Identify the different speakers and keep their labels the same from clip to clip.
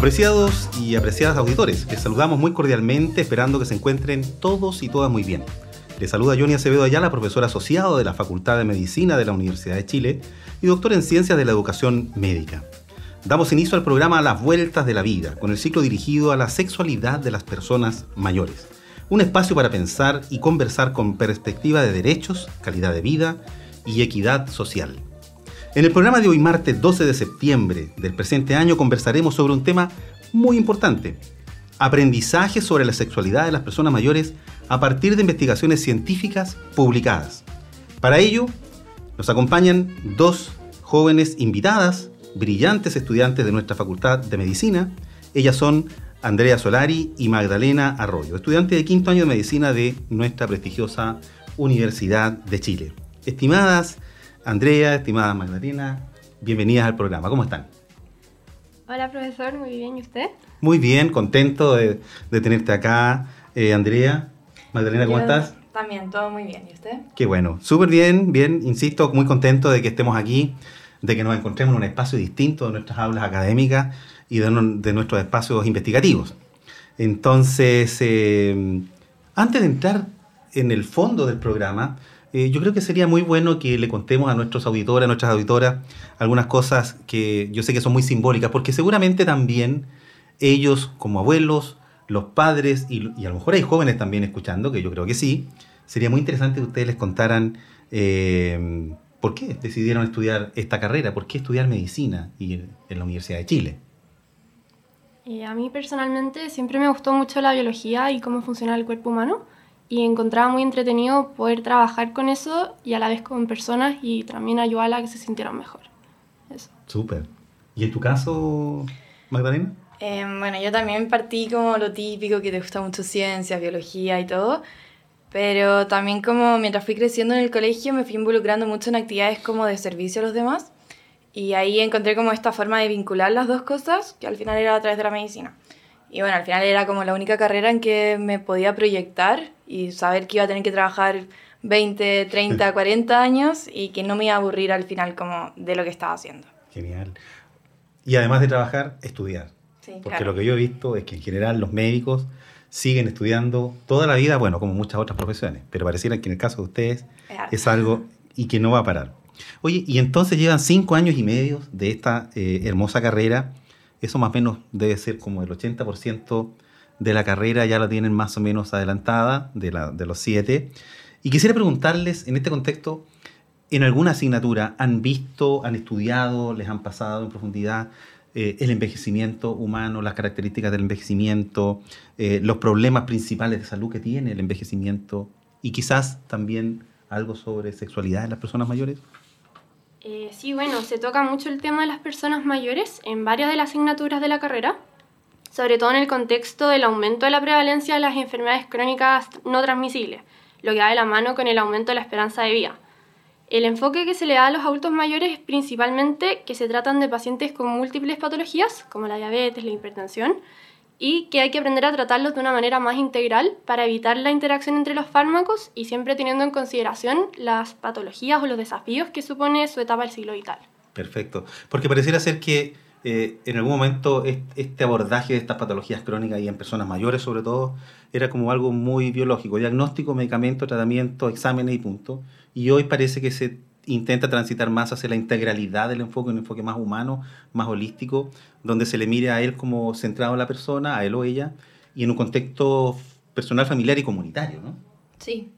Speaker 1: Apreciados y apreciadas auditores, les saludamos muy cordialmente esperando que se encuentren todos y todas muy bien. Les saluda Johnny Acevedo Ayala, profesor asociado de la Facultad de Medicina de la Universidad de Chile y doctor en Ciencias de la Educación Médica. Damos inicio al programa Las Vueltas de la Vida, con el ciclo dirigido a la sexualidad de las personas mayores. Un espacio para pensar y conversar con perspectiva de derechos, calidad de vida y equidad social. En el programa de hoy, martes 12 de septiembre del presente año, conversaremos sobre un tema muy importante. Aprendizaje sobre la sexualidad de las personas mayores a partir de investigaciones científicas publicadas. Para ello, nos acompañan dos jóvenes invitadas brillantes estudiantes de nuestra Facultad de Medicina. Ellas son Andrea Solari y Magdalena Arroyo, estudiantes de quinto año de medicina de nuestra prestigiosa Universidad de Chile. Estimadas Andrea, estimada Magdalena, bienvenidas al programa. ¿Cómo están?
Speaker 2: Hola profesor, muy bien. ¿Y usted?
Speaker 1: Muy bien, contento de, tenerte acá. Eh, Andrea, Magdalena, ¿cómo estás?
Speaker 3: También, todo muy bien. ¿Y usted?
Speaker 1: Qué bueno, súper bien, bien, insisto, muy contento de que estemos aquí de que nos encontremos en un espacio distinto de nuestras aulas académicas y de, nuestros espacios investigativos. Entonces, eh, antes de entrar en el fondo del programa, eh, yo creo que sería muy bueno que le contemos a nuestros auditores, a nuestras auditoras, algunas cosas que yo sé que son muy simbólicas, porque seguramente también ellos, como abuelos, los padres, y, a lo mejor hay jóvenes también escuchando, que yo creo que sí, sería muy interesante que ustedes les contaran eh, ¿Por qué decidieron estudiar esta carrera? ¿Por qué estudiar medicina y en la Universidad de Chile?
Speaker 2: Eh, a mí personalmente siempre me gustó mucho la biología y cómo funciona el cuerpo humano y encontraba muy entretenido poder trabajar con eso y a la vez con personas y también ayudarla a que se sintieran mejor.
Speaker 1: Eso. Súper. ¿Y en tu caso, Magdalena?
Speaker 3: Eh, bueno, yo también partí como lo típico, que te gusta mucho ciencia, biología y todo. Pero también como mientras fui creciendo en el colegio me fui involucrando mucho en actividades como de servicio a los demás y ahí encontré como esta forma de vincular las dos cosas que al final era a través de la medicina. Y bueno, al final era como la única carrera en que me podía proyectar y saber que iba a tener que trabajar 20, 30, 40 años y que no me iba a aburrir al final como de lo que estaba haciendo.
Speaker 1: Genial. Y además de trabajar, estudiar. Sí, Porque lo que yo he visto es que en general los médicos siguen estudiando toda la vida, bueno, como muchas otras profesiones, pero pareciera que en el caso de ustedes es algo y que no va a parar. Oye, y entonces llevan cinco años y medio de esta eh, hermosa carrera, eso más o menos debe ser como el 80% de la carrera ya la tienen más o menos adelantada, de, la, de los siete. Y quisiera preguntarles, en este contexto, ¿en alguna asignatura han visto, han estudiado, les han pasado en profundidad eh, el envejecimiento humano, las características del envejecimiento, eh, los problemas principales de salud que tiene el envejecimiento y quizás también algo sobre sexualidad en las personas mayores?
Speaker 2: Eh, sí, bueno, se toca mucho el tema de las personas mayores en varias de las asignaturas de la carrera, sobre todo en el contexto del aumento de la prevalencia de las enfermedades crónicas no transmisibles, lo que va de la mano con el aumento de la esperanza de vida. El enfoque que se le da a los adultos mayores es principalmente que se tratan de pacientes con múltiples patologías, como la diabetes, la hipertensión, y que hay que aprender a tratarlos de una manera más integral para evitar la interacción entre los fármacos y siempre teniendo en consideración las patologías o los desafíos que supone su etapa del siglo vital.
Speaker 1: Perfecto, porque pareciera ser que eh, en algún momento este abordaje de estas patologías crónicas y en personas mayores sobre todo era como algo muy biológico, diagnóstico, medicamento, tratamiento, exámenes y punto. Y hoy parece que se intenta transitar más hacia la integralidad del enfoque, un enfoque más humano, más holístico, donde se le mire a él como centrado en la persona, a él o ella, y en un contexto personal, familiar y comunitario, ¿no?
Speaker 3: Sí,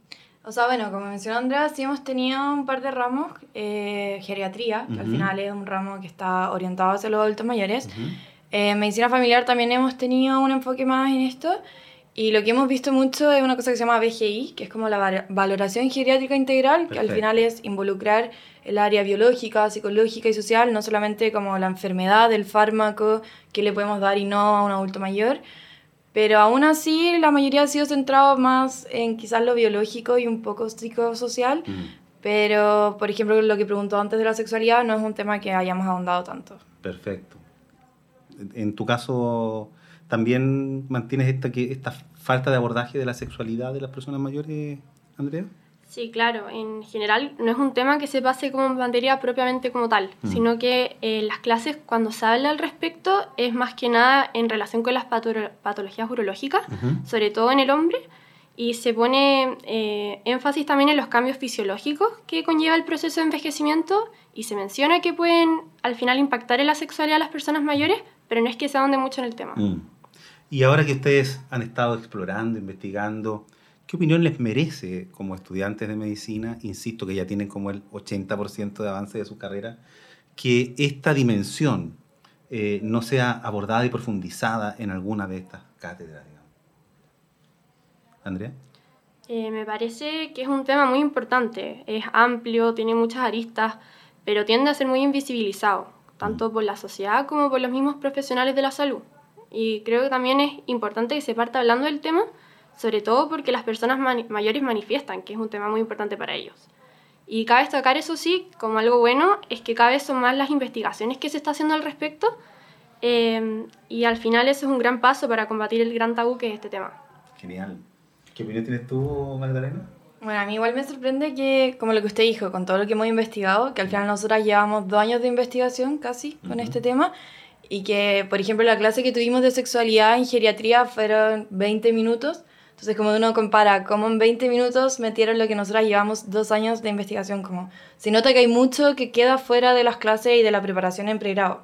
Speaker 3: o sea, bueno, como mencionó Andrea, sí hemos tenido un par de ramos, eh, geriatría, que al final es un ramo que está orientado hacia los adultos mayores. Eh, medicina familiar también hemos tenido un enfoque más en esto. Y lo que hemos visto mucho es una cosa que se llama BGI, que es como la valoración geriátrica integral, que al final es involucrar el área biológica, psicológica y social, no solamente como la enfermedad, el fármaco que le podemos dar y no a un adulto mayor, pero aún así la mayoría ha sido centrado más en quizás lo biológico y un poco psicosocial, mm. pero por ejemplo lo que preguntó antes de la sexualidad no es un tema que hayamos ahondado tanto.
Speaker 1: Perfecto. En tu caso ¿También mantienes esta, que, esta falta de abordaje de la sexualidad de las personas mayores, Andrea?
Speaker 2: Sí, claro. En general no es un tema que se pase como materia propiamente como tal, mm. sino que en las clases cuando se habla al respecto es más que nada en relación con las patologías urológicas, sobre todo en el hombre, y se pone eh, énfasis también en los cambios fisiológicos que conlleva el proceso de envejecimiento y se menciona que pueden al final impactar en la sexualidad de las personas mayores, pero no es que se ahonde mucho en el tema. Mm.
Speaker 1: Y ahora que ustedes han estado explorando, investigando, ¿qué opinión les merece como estudiantes de medicina? Insisto que ya tienen como el 80% de avance de su carrera, que esta dimensión eh, no sea abordada y profundizada en alguna de estas cátedras. Andrea.
Speaker 2: Eh, me parece que es un tema muy importante, es amplio, tiene muchas aristas, pero tiende a ser muy invisibilizado, tanto mm. por la sociedad como por los mismos profesionales de la salud. Y creo que también es importante que se parta hablando del tema, sobre todo porque las personas mayores manifiestan que es un tema muy importante para ellos. Y cabe destacar eso sí, como algo bueno, es que cada vez son más las investigaciones que se está haciendo al respecto em, y al final eso es un gran paso para combatir el gran tabú que es este tema.
Speaker 1: Genial. ¿Qué opinión tienes tú, Magdalena?
Speaker 3: Bueno, a mí igual me sorprende que, como lo que usted dijo, con todo lo que hemos investigado, que al final nosotras llevamos dos años de investigación casi con este tema, y que, por ejemplo, la clase que tuvimos de sexualidad en geriatría fueron 20 minutos. Entonces, como uno compara cómo en 20 minutos metieron lo que nosotros llevamos dos años de investigación, como se nota que hay mucho que queda fuera de las clases y de la preparación en pregrado.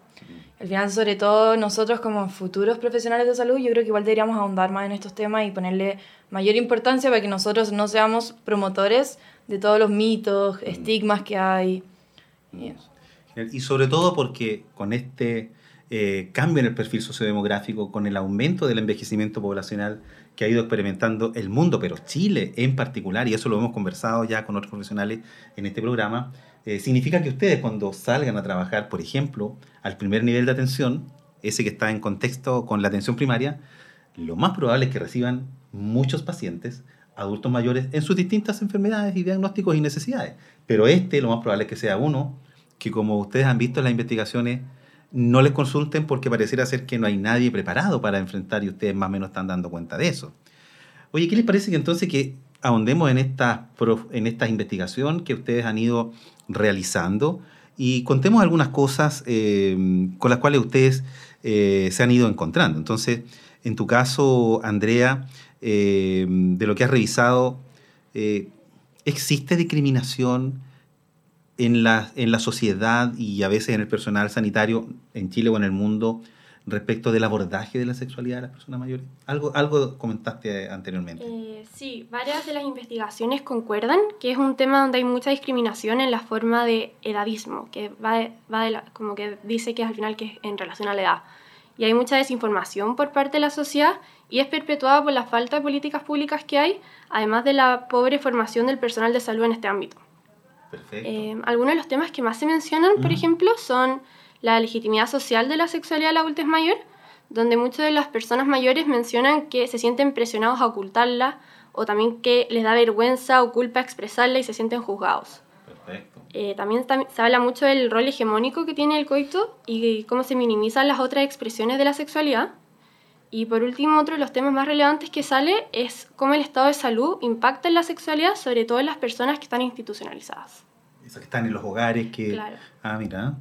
Speaker 3: Al final, sobre todo nosotros como futuros profesionales de salud, yo creo que igual deberíamos ahondar más en estos temas y ponerle mayor importancia para que nosotros no seamos promotores de todos los mitos, estigmas que hay.
Speaker 1: Y sobre todo porque con este eh, cambio en el perfil sociodemográfico con el aumento del envejecimiento poblacional que ha ido experimentando el mundo, pero Chile en particular, y eso lo hemos conversado ya con otros profesionales en este programa, eh, significa que ustedes cuando salgan a trabajar, por ejemplo, al primer nivel de atención, ese que está en contexto con la atención primaria, lo más probable es que reciban muchos pacientes adultos mayores en sus distintas enfermedades y diagnósticos y necesidades. Pero este lo más probable es que sea uno que, como ustedes han visto en las investigaciones, no les consulten porque pareciera ser que no hay nadie preparado para enfrentar y ustedes más o menos están dando cuenta de eso. Oye, ¿qué les parece que entonces que ahondemos en esta, en esta investigación que ustedes han ido realizando y contemos algunas cosas eh, con las cuales ustedes eh, se han ido encontrando? Entonces, en tu caso, Andrea, eh, de lo que has revisado, ¿existe discriminación? En la, en la sociedad y a veces en el personal sanitario en Chile o en el mundo respecto del abordaje de la sexualidad de las personas mayores? Algo, algo comentaste anteriormente.
Speaker 2: Eh, sí, varias de las investigaciones concuerdan que es un tema donde hay mucha discriminación en la forma de edadismo, que va, va como que dice que es al final que es en relación a la edad. Y hay mucha desinformación por parte de la sociedad y es perpetuada por la falta de políticas públicas que hay, además de la pobre formación del personal de salud en este ámbito. Eh, algunos de los temas que más se mencionan, por ejemplo, son la legitimidad social de la sexualidad de la adultez mayor, donde muchas de las personas mayores mencionan que se sienten presionados a ocultarla o también que les da vergüenza o culpa expresarla y se sienten juzgados. Eh, también se habla mucho del rol hegemónico que tiene el coito y cómo se minimizan las otras expresiones de la sexualidad. Y por último, otro de los temas más relevantes que sale es cómo el estado de salud impacta en la sexualidad, sobre todo en las personas que están institucionalizadas.
Speaker 1: Esas que están en los hogares, que... Claro. Ah, mira,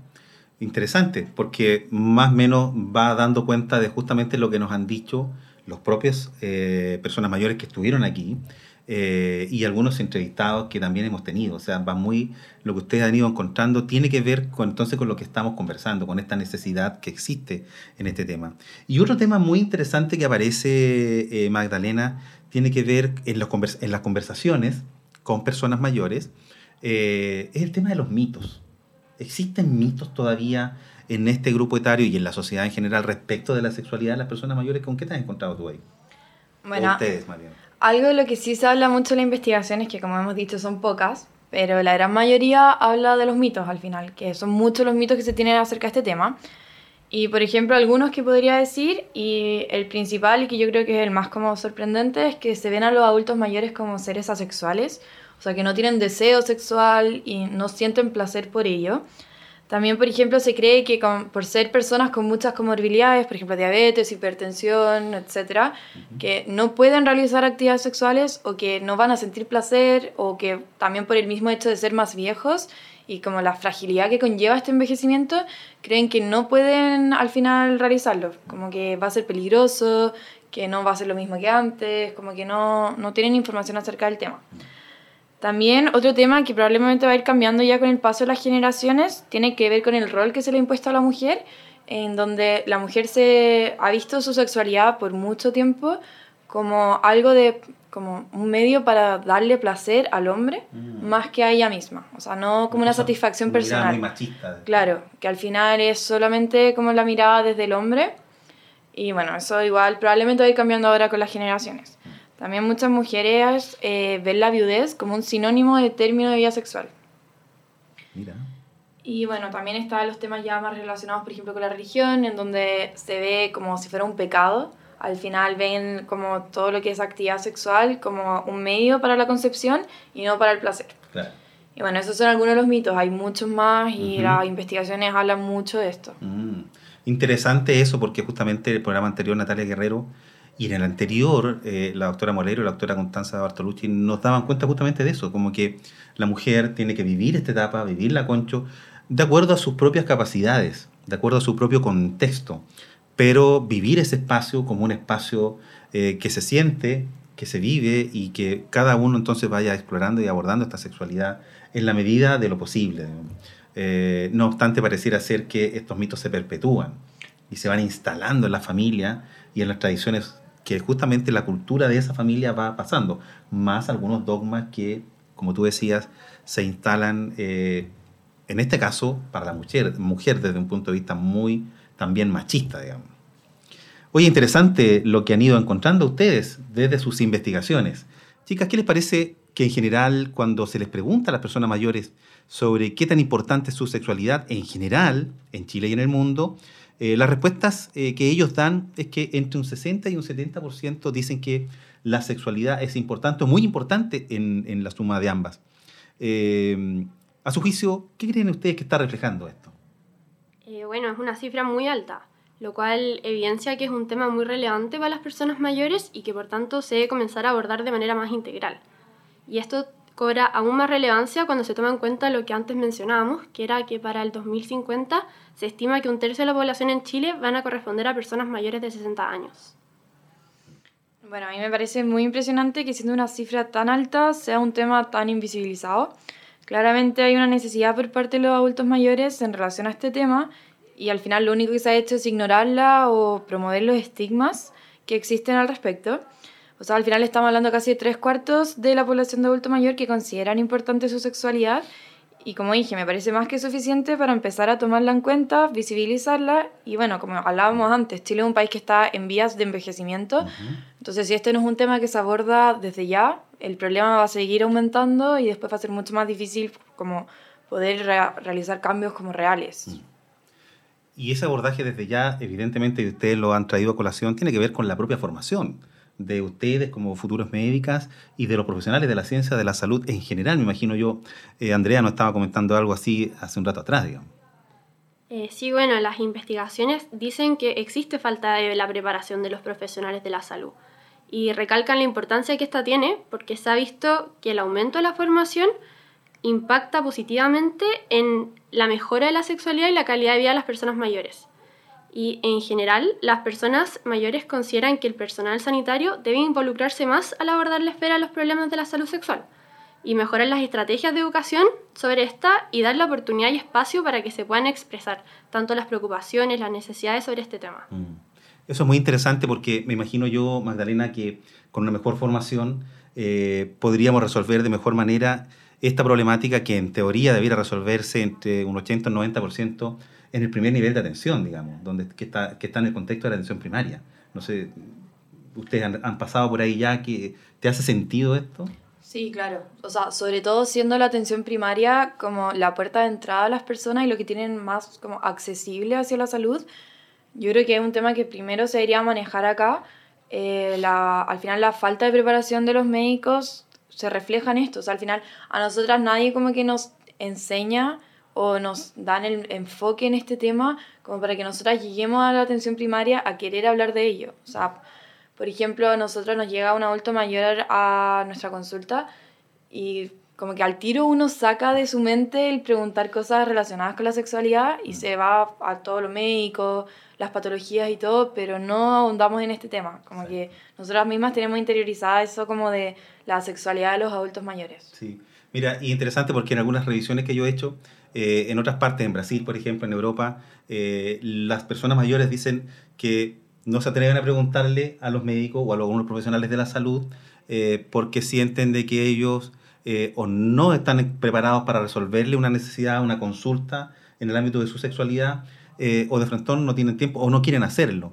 Speaker 1: interesante, porque más o menos va dando cuenta de justamente lo que nos han dicho los propios eh, personas mayores que estuvieron aquí, eh, y algunos entrevistados que también hemos tenido. O sea, va muy, lo que ustedes han ido encontrando tiene que ver con, entonces con lo que estamos conversando, con esta necesidad que existe en este tema. Y otro tema muy interesante que aparece, eh, Magdalena, tiene que ver en, en, las conversaciones con personas mayores, eh, es el tema de los mitos. ¿Existen mitos todavía en este grupo etario y en la sociedad en general respecto de la sexualidad de las personas mayores? ¿Con qué te has encontrado tú ahí?
Speaker 3: Bueno, ustedes, Mariana. Algo de lo que sí se habla mucho en la investigación es que, como hemos dicho, son pocas, pero la gran mayoría habla de los mitos al final, que son muchos los mitos que se tienen acerca de este tema. Y por ejemplo, algunos que podría decir, y el principal y que yo creo que es el más como sorprendente, es que se ven a los adultos mayores como seres asexuales, o sea, que no tienen deseo sexual y no sienten placer por ello. También, por ejemplo, se cree que por ser personas con muchas comorbilidades, por ejemplo, diabetes, hipertensión, etcétera, que no pueden realizar actividades sexuales o que no van a sentir placer o que también por el mismo hecho de ser más viejos y como la fragilidad que conlleva este envejecimiento, creen que no pueden al final realizarlo, como que va a ser peligroso, que no va a ser lo mismo que antes, como que no, no tienen información acerca del tema. También otro tema que probablemente va a ir cambiando ya con el paso de las generaciones tiene que ver con el rol que se le ha impuesto a la mujer, en donde la mujer se ha visto su sexualidad por mucho tiempo como algo de como un medio para darle placer al hombre mm. más que a ella misma, o sea, no como una satisfacción personal. Muy machista. Claro, que al final es solamente como la mirada desde el hombre y bueno, eso igual probablemente va a ir cambiando ahora con las generaciones. También muchas mujeres eh, ven la viudez como un sinónimo de término de vida sexual. Mira. Y bueno, también están los temas ya más relacionados, por ejemplo, con la religión, en donde se ve como si fuera un pecado. Al final ven como todo lo que es actividad sexual como un medio para la concepción y no para el placer. Claro. Y bueno, esos son algunos de los mitos. Hay muchos más y las investigaciones hablan mucho de esto.
Speaker 1: Mm. Interesante eso porque justamente el programa anterior, Natalia Guerrero, y en el anterior, eh, la doctora Molero y la doctora Constanza Bartolucci nos daban cuenta justamente de eso, como que la mujer tiene que vivir esta etapa, vivir la concho, de acuerdo a sus propias capacidades, de acuerdo a su propio contexto, pero vivir ese espacio como un espacio eh, que se siente, que se vive y que cada uno entonces vaya explorando y abordando esta sexualidad en la medida de lo posible. Eh, no obstante, pareciera ser que estos mitos se perpetúan y se van instalando en la familia y en las tradiciones que justamente la cultura de esa familia va pasando, más algunos dogmas que, como tú decías, se instalan, eh, en este caso, para la mujer, mujer desde un punto de vista muy también machista, digamos. Oye, interesante lo que han ido encontrando ustedes desde sus investigaciones. Chicas, ¿qué les parece que en general cuando se les pregunta a las personas mayores sobre qué tan importante es su sexualidad en general, en Chile y en el mundo, eh, las respuestas eh, que ellos dan es que entre un 60 y un 70% dicen que la sexualidad es importante o muy importante en, en la suma de ambas. Eh, a su juicio, ¿qué creen ustedes que está reflejando esto?
Speaker 2: bueno, es una cifra muy alta, lo cual evidencia que es un tema muy relevante para las personas mayores y que por tanto se debe comenzar a abordar de manera más integral. Y esto cobra aún más relevancia cuando se toma en cuenta lo que antes mencionábamos, que era que para el 2050 se estima que un tercio de la población en Chile van a corresponder a personas mayores de 60 años.
Speaker 3: Bueno, a mí me parece muy impresionante que siendo una cifra tan alta sea un tema tan invisibilizado. Claramente hay una necesidad por parte de los adultos mayores en relación a este tema y al final lo único que se ha hecho es ignorarla o promover los estigmas que existen al respecto. O sea, al final estamos hablando casi de tres cuartos de la población de adulto mayor que consideran importante su sexualidad. Y como dije, me parece más que suficiente para empezar a tomarla en cuenta, visibilizarla. Y bueno, como hablábamos antes, Chile es un país que está en vías de envejecimiento. Entonces, si este no es un tema que se aborda desde ya, el problema va a seguir aumentando y después va a ser mucho más difícil como poder realizar cambios como reales. Mm.
Speaker 1: Y ese abordaje desde ya, evidentemente, y ustedes lo han traído a colación, tiene que ver con la propia formación de ustedes como futuros médicas y de los profesionales de la ciencia de la salud en general. Me imagino yo, eh, Andrea nos estaba comentando algo así hace un rato atrás, digamos.
Speaker 2: Eh, sí, bueno, las investigaciones dicen que existe falta de la preparación de los profesionales de la salud y recalcan la importancia que esta tiene porque se ha visto que el aumento de la formación impacta positivamente en la mejora de la sexualidad y la calidad de vida de las personas mayores y en general las personas mayores consideran que el personal sanitario debe involucrarse más al abordar la esfera de los problemas de la salud sexual y mejorar las estrategias de educación sobre esta y dar la oportunidad y espacio para que se puedan expresar tanto las preocupaciones, las necesidades sobre este tema. Mm.
Speaker 1: Eso es muy interesante porque me imagino yo, Magdalena, que con una mejor formación eh, podríamos resolver de mejor manera esta problemática que en teoría debiera resolverse entre un 80 y un 90% en el primer nivel de atención, digamos, donde, que, está, que está en el contexto de la atención primaria. No sé, ustedes han, han pasado por ahí ya, que ¿te hace sentido esto?
Speaker 3: Sí, claro. O sea, sobre todo siendo la atención primaria como la puerta de entrada a las personas y lo que tienen más como accesible hacia la salud, yo creo que es un tema que primero se debería manejar acá. Eh, la, al final la falta de preparación de los médicos se refleja en esto. O sea, al final a nosotras nadie como que nos enseña o nos dan el enfoque en este tema como para que nosotras lleguemos a la atención primaria a querer hablar de ello. O sea, por ejemplo, a nosotros nos llega un adulto mayor a nuestra consulta y como que al tiro uno saca de su mente el preguntar cosas relacionadas con la sexualidad y se va a todo lo médico, las patologías y todo, pero no ahondamos en este tema. Como que nosotras mismas tenemos interiorizada eso como de la sexualidad de los adultos mayores.
Speaker 1: Sí. Mira, y interesante porque en algunas revisiones que yo he hecho, eh, en otras partes, en Brasil, por ejemplo, en Europa, eh, las personas mayores dicen que no se atreven a preguntarle a los médicos o a algunos profesionales de la salud eh, porque sienten de que ellos o no están preparados para resolverle una necesidad, una consulta en el ámbito de su sexualidad o de frente no tienen tiempo o no quieren hacerlo.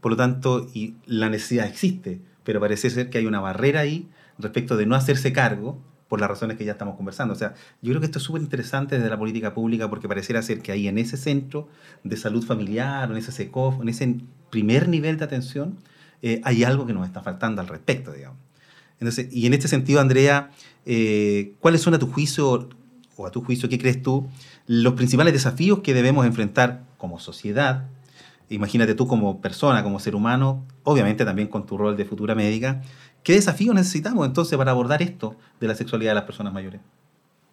Speaker 1: Por lo tanto, la necesidad existe, pero parece ser que hay una barrera ahí respecto de no hacerse cargo por las razones que ya estamos conversando. O sea, yo creo que esto es súper interesante desde la política pública porque pareciera ser que ahí en ese centro de salud familiar, en ese SECOF, en ese primer nivel de atención, eh, hay algo que nos está faltando al respecto, digamos. Entonces, y en este sentido, Andrea, eh, ¿cuáles son a tu juicio, o a tu juicio, qué crees tú, los principales desafíos que debemos enfrentar como sociedad? Imagínate tú como persona, como ser humano, obviamente también con tu rol de futura médica, ¿Qué desafíos necesitamos entonces para abordar esto de la sexualidad de las personas mayores?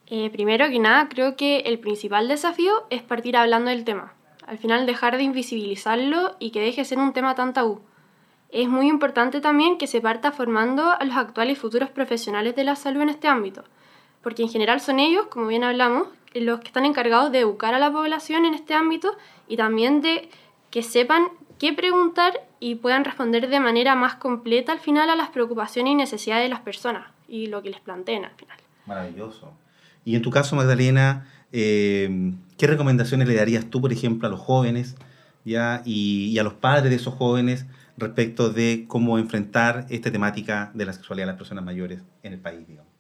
Speaker 2: Eh, primero que nada, creo que el principal desafío es partir hablando del tema. Al final dejar de invisibilizarlo y que deje de ser un tema tan tabú. Es muy importante también que se parta formando a los actuales y futuros profesionales de la salud en este ámbito, porque en general son ellos, como bien hablamos, los que están encargados de educar a la población en este ámbito y también de que sepan qué preguntar y puedan responder de manera más completa al final a las preocupaciones y necesidades de las personas y lo que les planteen al final.
Speaker 1: Maravilloso. Y en tu caso, Magdalena, eh, ¿qué recomendaciones le darías tú, por ejemplo, a los jóvenes. Y, y, a los padres de esos jóvenes respecto de cómo enfrentar esta temática de la sexualidad de las personas mayores en el país, digamos?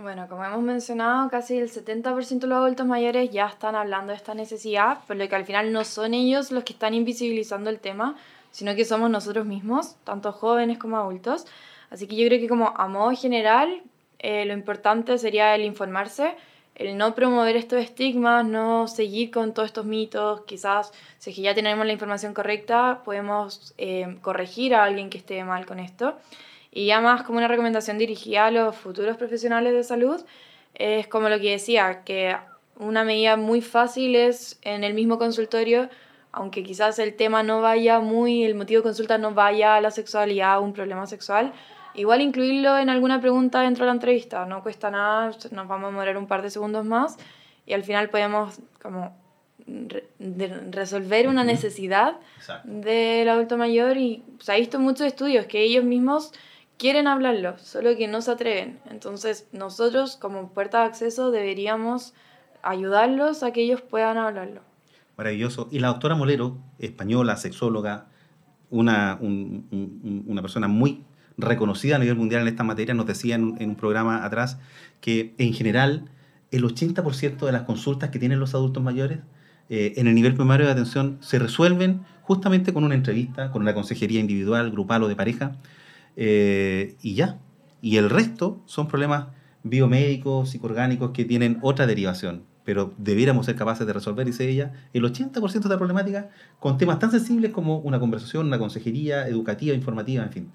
Speaker 3: Bueno, como hemos mencionado, casi el 70% de los adultos mayores ya están hablando de esta necesidad, por lo que al final no son ellos los que están invisibilizando el tema, sino que somos nosotros mismos, tanto jóvenes como adultos. Así que yo creo que como a modo general, eh, lo importante sería el informarse, el no promover estos estigmas, no seguir con todos estos mitos, quizás si es que ya tenemos la información correcta, podemos eh, corregir a alguien que esté mal con esto. Y ya más como una recomendación dirigida a los futuros profesionales de salud, es como lo que decía, que una medida muy fácil es en el mismo consultorio, aunque quizás el tema no vaya muy, el motivo de consulta no vaya a la sexualidad o un problema sexual, igual incluirlo en alguna pregunta dentro de la entrevista, no cuesta nada, nos vamos a demorar un par de segundos más y al final podemos como resolver una necesidad del adulto mayor y se ha visto muchos estudios que ellos mismos quieren hablarlo, solo que no se atreven. Entonces nosotros como puerta de acceso deberíamos ayudarlos a que ellos puedan hablarlo.
Speaker 1: Maravilloso. Y la doctora Molero, española, sexóloga, una, una persona muy reconocida a nivel mundial en esta materia, nos decía en, un programa atrás que en general el 80% de las consultas que tienen los adultos mayores eh, en el nivel primario de atención se resuelven justamente con una entrevista, con una consejería individual, grupal o de pareja, eh, y ya. Y el resto son problemas biomédicos, psicoorgánicos que tienen otra derivación, pero debiéramos ser capaces de resolver, dice ella, el 80% de la problemática con temas tan sensibles como una conversación, una consejería educativa, informativa, en fin.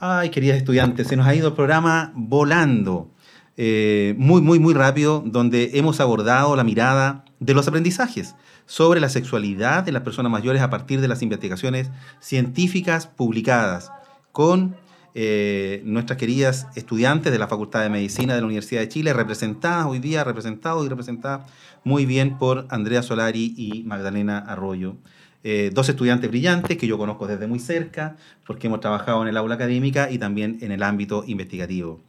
Speaker 1: Ay, queridas estudiantes, se nos ha ido el programa volando. Eh, muy, muy, muy rápido, donde hemos abordado la mirada de los aprendizajes sobre la sexualidad de las personas mayores a partir de las investigaciones científicas publicadas con eh, nuestras queridas estudiantes de la Facultad de Medicina de la Universidad de Chile, representadas hoy día, representados y representadas muy bien por Andrea Solari y Magdalena Arroyo. Eh, dos estudiantes brillantes que yo conozco desde muy cerca, porque hemos trabajado en el aula académica y también en el ámbito investigativo.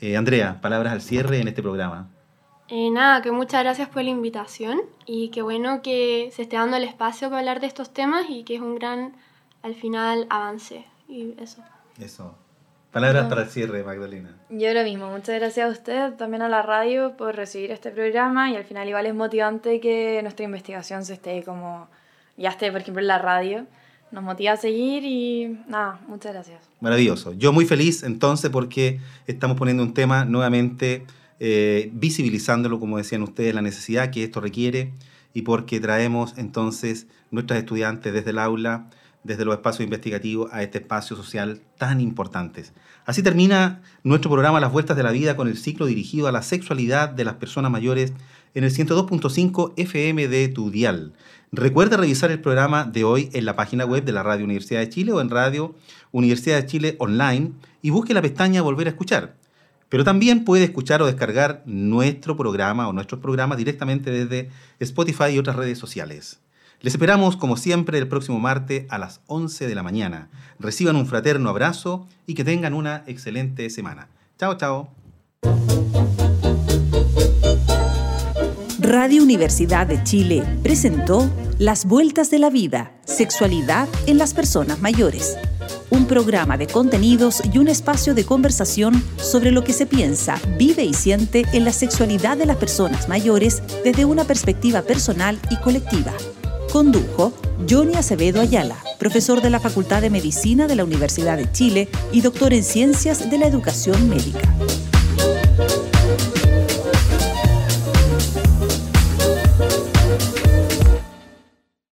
Speaker 1: Eh, Andrea, palabras al cierre en este programa.
Speaker 2: nada, que muchas gracias por la invitación y qué bueno que se esté dando el espacio para hablar de estos temas y que es un gran, al final, avance y eso.
Speaker 1: Eso. Palabras para el cierre, Magdalena.
Speaker 3: Yo lo mismo, muchas gracias a usted, también a la radio por recibir este programa y al final igual es motivante que nuestra investigación se esté como, ya esté por ejemplo en la radio, nos motiva a seguir y nada, muchas gracias.
Speaker 1: Maravilloso. Yo muy feliz entonces porque estamos poniendo un tema nuevamente eh, visibilizándolo, como decían ustedes, la necesidad que esto requiere y porque traemos entonces nuestras estudiantes desde el aula desde los espacios investigativos a este espacio social tan importantes. Así termina nuestro programa Las Vueltas de la Vida con el ciclo dirigido a la sexualidad de las personas mayores en el 102.5 FM de Tu Dial. Recuerda revisar el programa de hoy en la página web de la Radio Universidad de Chile o en Radio Universidad de Chile Online y busque la pestaña Volver a escuchar. Pero también puede escuchar o descargar nuestro programa o nuestros programas directamente desde Spotify y otras redes sociales. Les esperamos, como siempre, el próximo martes a las 11 de la mañana. Reciban un fraterno abrazo y que tengan una excelente semana. Chao, chao.
Speaker 4: Radio Universidad de Chile presentó Las Vueltas de la Vida, Sexualidad en las Personas Mayores. Un programa de contenidos y un espacio de conversación sobre lo que se piensa, vive y siente en la sexualidad de las personas mayores desde una perspectiva personal y colectiva. Condujo Johnny Acevedo Ayala, profesor de la Facultad de Medicina de la Universidad de Chile y doctor en Ciencias de la Educación Médica.